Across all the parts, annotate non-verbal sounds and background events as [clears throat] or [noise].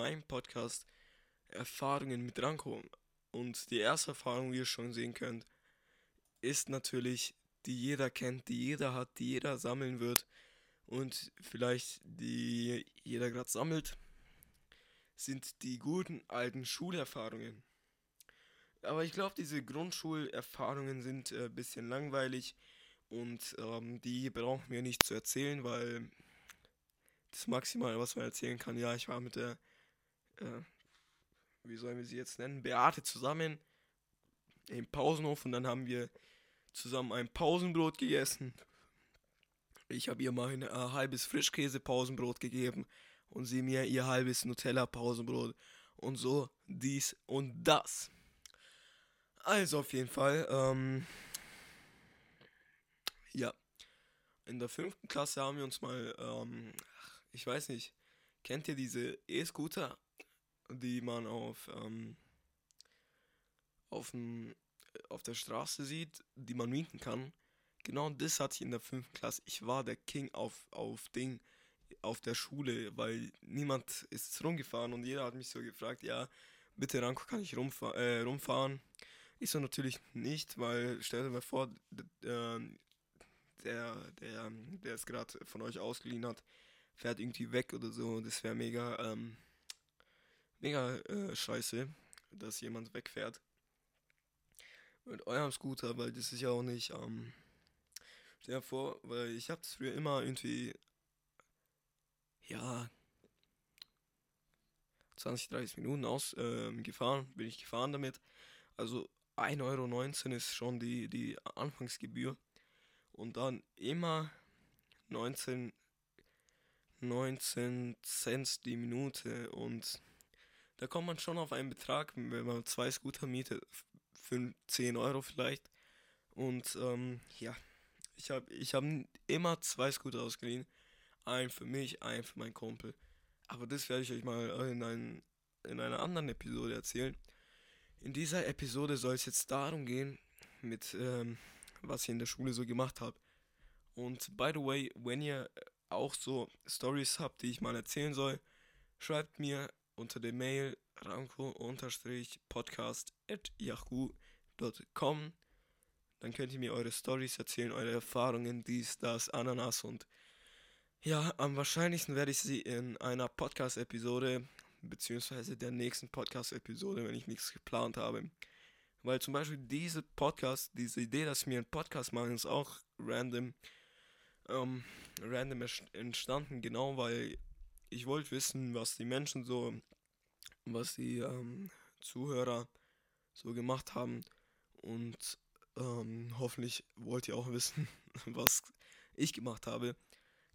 meinem Podcast Erfahrungen mit Ranko. Und die erste Erfahrung, wie ihr schon sehen könnt, ist natürlich, die jeder kennt, die jeder hat, die jeder sammeln wird und vielleicht die jeder gerade sammelt, sind die guten alten Schulerfahrungen. Aber ich glaube, diese Grundschulerfahrungen sind ein äh, bisschen langweilig und ähm, die brauchen wir nicht zu erzählen, weil das Maximale, was man erzählen kann, ja, ich war mit der, äh, wie sollen wir sie jetzt nennen, Beate zusammen im Pausenhof und dann haben wir zusammen ein Pausenbrot gegessen. Ich habe ihr mein äh, halbes Frischkäse-Pausenbrot gegeben und sie mir ihr halbes Nutella-Pausenbrot und so dies und das. Also auf jeden Fall, ähm, ja. In der fünften Klasse haben wir uns mal, ähm, ich weiß nicht, kennt ihr diese E-Scooter, die man auf, ähm, auf, dem, auf der Straße sieht, die man mieten kann? Genau das hatte ich in der fünften Klasse. Ich war der King auf, auf Ding, auf der Schule, weil niemand ist rumgefahren und jeder hat mich so gefragt, ja, bitte Ranko, kann ich rumfahr äh, rumfahren? Ich so natürlich nicht, weil stell dir mal vor, ähm, der, der, der es gerade von euch ausgeliehen hat, fährt irgendwie weg oder so. Das wäre mega, ähm, mega äh, scheiße, dass jemand wegfährt. Mit eurem Scooter, weil das ist ja auch nicht, ähm, dir vor, weil ich habe das früher immer irgendwie, ja, 20, 30 Minuten aus ähm, gefahren, bin ich gefahren damit. Also 1,19 Euro ist schon die, die Anfangsgebühr und dann immer 19, 19 Cent die Minute und da kommt man schon auf einen Betrag, wenn man zwei Scooter mietet, für 10 Euro vielleicht. Und ähm, ja, ich habe ich hab immer zwei Scooter ausgeliehen. Einen für mich, einen für meinen Kumpel. Aber das werde ich euch mal in, ein, in einer anderen Episode erzählen. In dieser Episode soll es jetzt darum gehen, mit ähm, was ich in der Schule so gemacht habe. Und by the way, wenn ihr auch so Stories habt, die ich mal erzählen soll, schreibt mir unter der Mail ranko-podcast.yahoo.com. Dann könnt ihr mir eure Stories erzählen, eure Erfahrungen, dies, das, Ananas und ja, am wahrscheinlichsten werde ich sie in einer Podcast-Episode, beziehungsweise der nächsten Podcast-Episode, wenn ich nichts geplant habe, weil zum Beispiel diese Podcast, diese Idee, dass wir einen Podcast machen, ist auch random, ähm, random entstanden, genau weil ich wollte wissen, was die Menschen so, was die ähm, Zuhörer so gemacht haben und ähm, hoffentlich wollt ihr auch wissen, [laughs] was ich gemacht habe.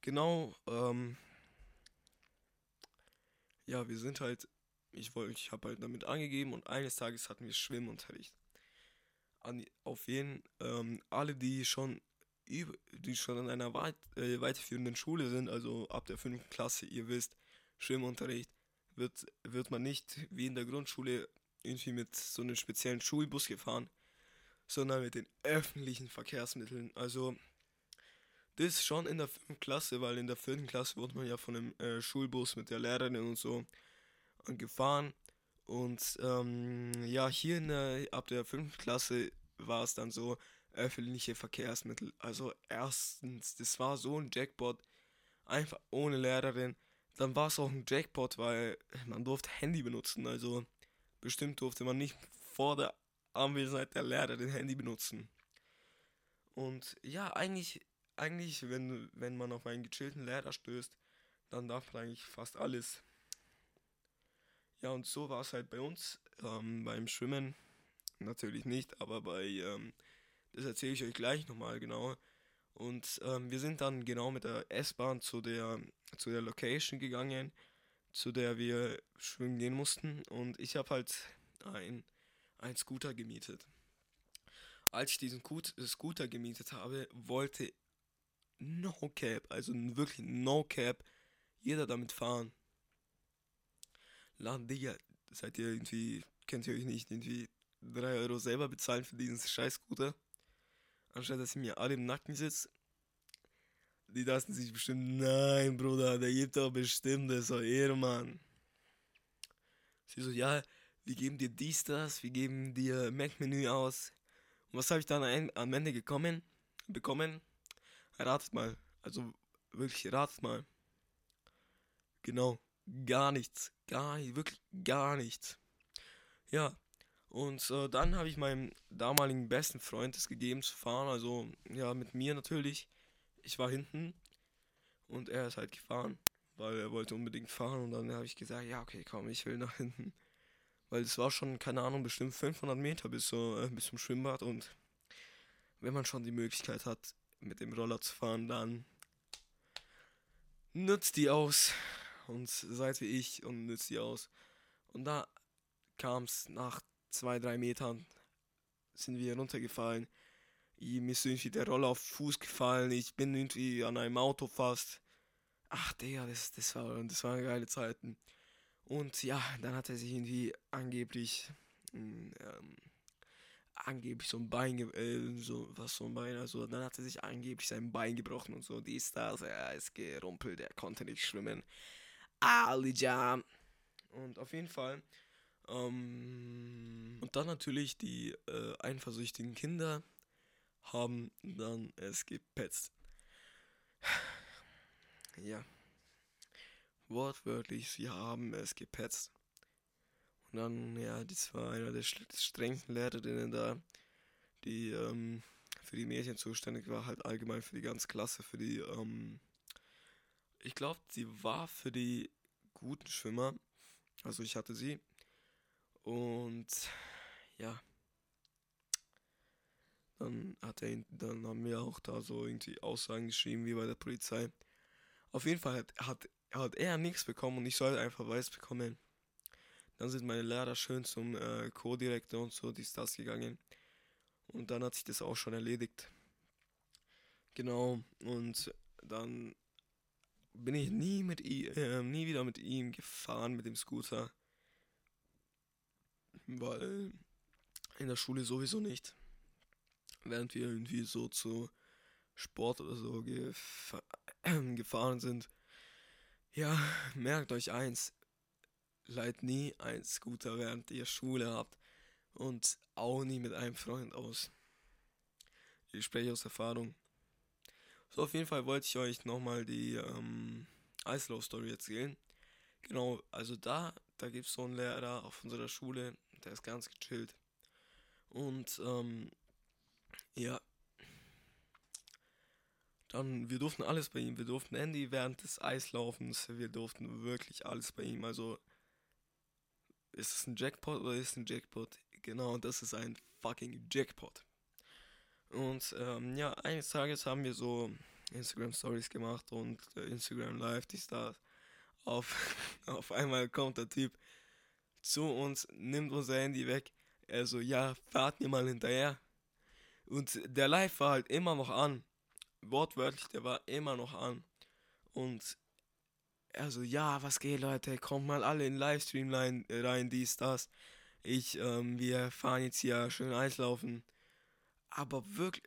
Genau, ähm, ja, wir sind halt ich wollte, ich habe halt damit angegeben und eines Tages hatten wir Schwimmunterricht. An, auf jeden, ähm, alle, die schon die schon an einer weit, äh, weiterführenden Schule sind, also ab der 5. Klasse, ihr wisst, Schwimmunterricht wird, wird man nicht wie in der Grundschule irgendwie mit so einem speziellen Schulbus gefahren, sondern mit den öffentlichen Verkehrsmitteln. Also das schon in der 5. Klasse, weil in der 4. Klasse wurde man ja von einem äh, Schulbus mit der Lehrerin und so gefahren. Und ähm, ja, hier in der, ab der 5. Klasse war es dann so öffentliche Verkehrsmittel. Also erstens, das war so ein Jackpot, einfach ohne Lehrerin. Dann war es auch ein Jackpot, weil man durfte Handy benutzen. Also bestimmt durfte man nicht vor der Anwesenheit der Lehrerin Handy benutzen. Und ja, eigentlich, eigentlich, wenn, wenn man auf einen gechillten Lehrer stößt, dann darf man eigentlich fast alles. Ja, und so war es halt bei uns ähm, beim Schwimmen. Natürlich nicht, aber bei, ähm, das erzähle ich euch gleich nochmal genau. Und ähm, wir sind dann genau mit der S-Bahn zu der, zu der Location gegangen, zu der wir schwimmen gehen mussten. Und ich habe halt ein, ein Scooter gemietet. Als ich diesen Scooter gemietet habe, wollte No Cap, also wirklich No Cap, jeder damit fahren. Laden, Digga, seid ihr irgendwie, kennt ihr euch nicht, irgendwie 3 Euro selber bezahlen für diesen scheiß Scooter? Anstatt dass ihr mir alle im Nacken sitzt. Die dachten sich bestimmt, nein, Bruder, der gibt doch bestimmt, das ist doch Ehrenmann. Sie so, ja, wir geben dir dies, das, wir geben dir Mac-Menü aus. Und was habe ich dann am Ende gekommen, bekommen? Ratet mal. Also wirklich, ratet mal. Genau, gar nichts. Gar wirklich gar nichts. Ja, und äh, dann habe ich meinem damaligen besten Freund es gegeben zu fahren. Also, ja, mit mir natürlich. Ich war hinten und er ist halt gefahren, weil er wollte unbedingt fahren. Und dann habe ich gesagt, ja, okay, komm, ich will nach hinten. Weil es war schon, keine Ahnung, bestimmt 500 Meter bis, so, äh, bis zum Schwimmbad. Und wenn man schon die Möglichkeit hat, mit dem Roller zu fahren, dann nutzt die aus. Und seid wie ich und nutzt die aus. Und da kam es nach zwei, drei Metern sind wir runtergefallen. Mir ist irgendwie der Roller auf Fuß gefallen. Ich bin irgendwie an einem Auto fast. Ach, Digga, das, das, war, das waren geile Zeiten. Und ja, dann hat er sich irgendwie angeblich, mm, ähm, angeblich so ein Bein, äh, so, was so ein Bein, also dann hat er sich angeblich sein Bein gebrochen und so, dies, das, er ist gerumpelt, er konnte nicht schwimmen. Ali Jam. Und auf jeden Fall ähm, und dann natürlich die äh, eifersüchtigen Kinder haben dann es gepetzt. [sighs] Ja. Wortwörtlich, sie haben es gepetzt. Und dann, ja, das war einer der strengsten Lehrerinnen da, die ähm, für die Mädchen zuständig war, halt allgemein für die ganze Klasse, für die, ähm, ich glaube, sie war für die guten Schwimmer. Also ich hatte sie. Und ja. Dann hat er dann haben wir auch da so irgendwie Aussagen geschrieben wie bei der Polizei. Auf jeden Fall hat, hat, hat er nichts bekommen und ich sollte einfach weiß bekommen. Dann sind meine Lehrer schön zum äh, Co-Direktor und so, dies, das gegangen. Und dann hat sich das auch schon erledigt. Genau, und dann bin ich nie mit äh, nie wieder mit ihm gefahren mit dem Scooter weil in der Schule sowieso nicht. Während wir irgendwie so zu Sport oder so gef [clears throat] gefahren sind. Ja, merkt euch eins. Leiht nie ein Scooter, während ihr Schule habt. Und auch nie mit einem Freund aus. Ich spreche aus Erfahrung. So, auf jeden Fall wollte ich euch nochmal die ähm, Eislauf-Story erzählen. Genau, also da, da gibt es so einen Lehrer auf unserer Schule, der ist ganz gechillt. Und ähm, ja. Dann, wir durften alles bei ihm. Wir durften Andy während des Eislaufens. Wir durften wirklich alles bei ihm. Also, ist es ein Jackpot oder ist es ein Jackpot? Genau, das ist ein fucking Jackpot. Und ähm, ja, eines Tages haben wir so Instagram Stories gemacht und äh, Instagram Live, die Stars. Auf, [laughs] auf einmal kommt der Typ zu uns, nimmt unser Handy weg. Er so, ja, fahrt mir mal hinterher. Und der Live war halt immer noch an. Wortwörtlich, der war immer noch an. Und er so, ja, was geht, Leute? Kommt mal alle in Livestream rein, rein dies, das. Ich, ähm, wir fahren jetzt hier schön Eislaufen. Aber wirklich,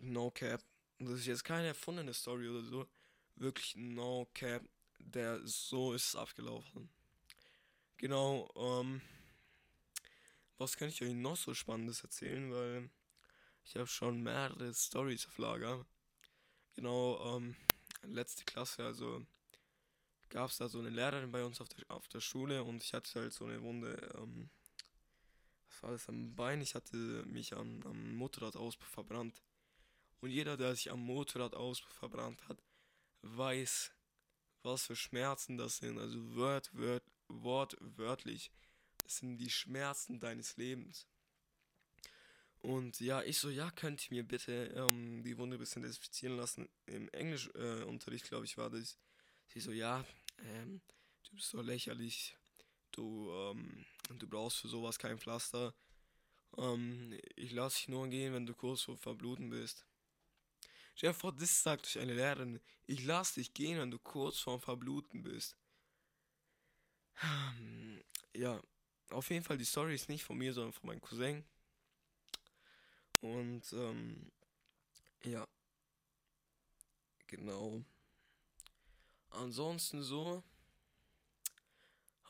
no cap. Das ist jetzt keine erfundene Story oder so. Wirklich no cap. Der, so ist es abgelaufen. Genau, ähm, was kann ich euch noch so Spannendes erzählen, weil ich habe schon mehrere Stories auf Lager. Genau, ähm, letzte Klasse, also gab es da so eine Lehrerin bei uns auf der, auf der Schule und ich hatte halt so eine Wunde, ähm, was war das am Bein? Ich hatte mich am, am Motorradauspuff verbrannt. Und jeder, der sich am Motorradauspuff verbrannt hat, weiß, was für Schmerzen das sind. Also word, word, wortwörtlich. Das sind die Schmerzen deines Lebens. Und ja, ich so, ja, könnt ihr mir bitte ähm, die Wunde ein bisschen desinfizieren lassen. Im Englischunterricht, äh, glaube ich, war das. Sie so, ja, ähm, du bist so lächerlich. Du, ähm, du brauchst für sowas kein Pflaster. Ähm, ich lasse dich nur gehen, wenn du kurz vor Verbluten bist. Stell dir vor, das sagt euch eine Lehrerin. Ich lasse dich gehen, wenn du kurz vorm Verbluten bist. Ja, auf jeden Fall, die Story ist nicht von mir, sondern von meinem Cousin. Und, ähm, ja. Genau. Ansonsten so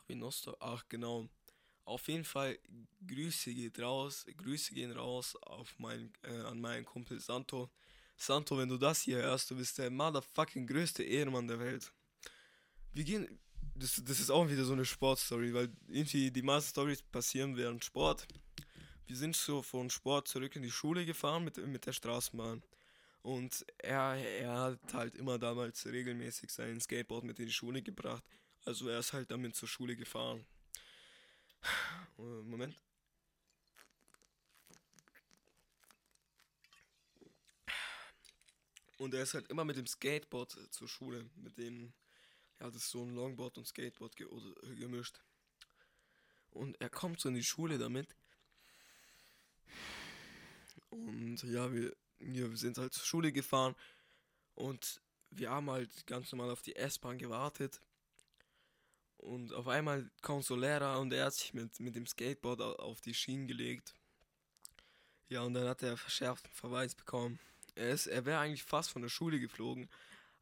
wen noch da? Ach, genau. Auf jeden Fall, Grüße geht raus, Grüße gehen raus auf mein, äh, an meinen Kumpel Santo. Santo, wenn du das hier hörst, du bist der motherfucking größte Ehrenmann der Welt. Wir gehen, das, das ist auch wieder so eine Sportstory, weil irgendwie die meisten Stories passieren während Sport. Wir sind so von Sport zurück in die Schule gefahren mit, mit der Straßenbahn. Und er, er hat halt immer damals regelmäßig sein Skateboard mit in die Schule gebracht. Also er ist halt damit zur Schule gefahren. Äh, Moment. Und er ist halt immer mit dem Skateboard zur Schule. Mit dem, das ist so ein Longboard und Skateboard ge gemischt. Und er kommt so in die Schule damit. Und ja, wir, wir sind halt zur Schule gefahren. Und wir haben halt ganz normal auf die S-Bahn gewartet. Und auf einmal kommt so Lehrer und er hat sich mit, mit dem Skateboard auf die Schienen gelegt. Ja, und dann hat er verschärften Verweis bekommen. Er, er wäre eigentlich fast von der Schule geflogen,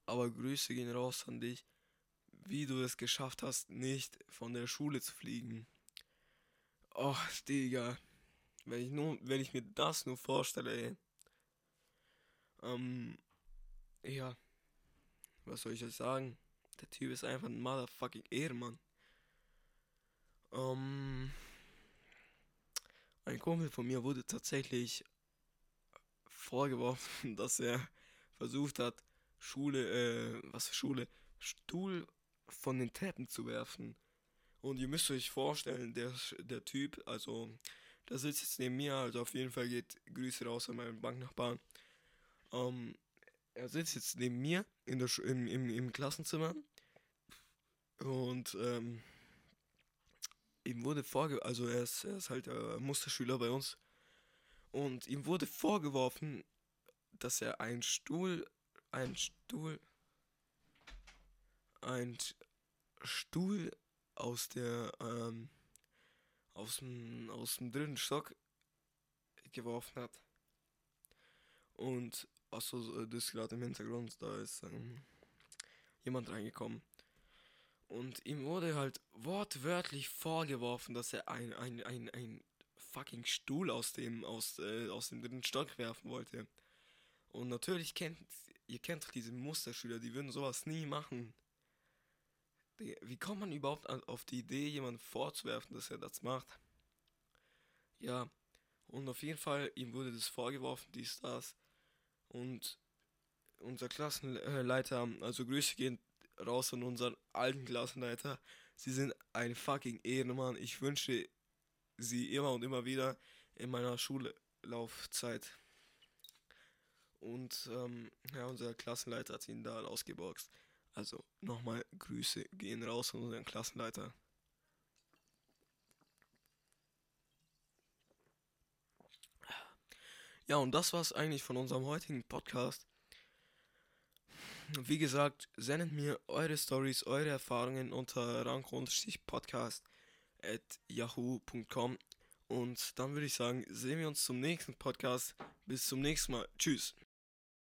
aber Grüße gehen raus an dich, wie du es geschafft hast, nicht von der Schule zu fliegen. Och, Digga. Wenn ich, nur, wenn ich mir das nur vorstelle, ey. Ähm, ja. Was soll ich euch sagen? Der Typ ist einfach ein motherfucking Ehrenmann. Ähm, ein Kumpel von mir wurde tatsächlich vorgeworfen, [laughs] dass er versucht hat, Schule, äh, was für Schule, Stuhl von den Treppen zu werfen. Und ihr müsst euch vorstellen, der, der Typ, also, der sitzt jetzt neben mir, also auf jeden Fall geht Grüße raus an meinen Banknachbarn. Ähm, er sitzt jetzt neben mir in der, im, im, im Klassenzimmer und ähm, ihm wurde vorge... Also er ist, er ist halt der Musterschüler bei uns. Und ihm wurde vorgeworfen, dass er einen Stuhl... Ein Stuhl... Ein Stuhl aus der... Ähm, aus dem, aus dem dritten Stock geworfen hat. Und achso, das ist gerade im Hintergrund, da ist ähm, jemand reingekommen. Und ihm wurde halt wortwörtlich vorgeworfen, dass er ein, ein, ein, ein fucking Stuhl aus dem, aus, äh, aus dem dritten Stock werfen wollte. Und natürlich kennt, ihr kennt doch diese Musterschüler, die würden sowas nie machen. Wie kommt man überhaupt auf die Idee, jemanden vorzuwerfen, dass er das macht? Ja, und auf jeden Fall, ihm wurde das vorgeworfen, dies, das. Und unser Klassenleiter, also Grüße gehen raus an unseren alten Klassenleiter. Sie sind ein fucking Ehrenmann. Ich wünsche sie immer und immer wieder in meiner Schullaufzeit. Und ähm, ja, unser Klassenleiter hat ihn da ausgeboxt. Also nochmal Grüße gehen raus an unseren Klassenleiter. Ja, und das war's eigentlich von unserem heutigen Podcast. Wie gesagt, sendet mir eure Stories, eure Erfahrungen unter rank-podcast at yahoo.com und dann würde ich sagen, sehen wir uns zum nächsten Podcast. Bis zum nächsten Mal. Tschüss.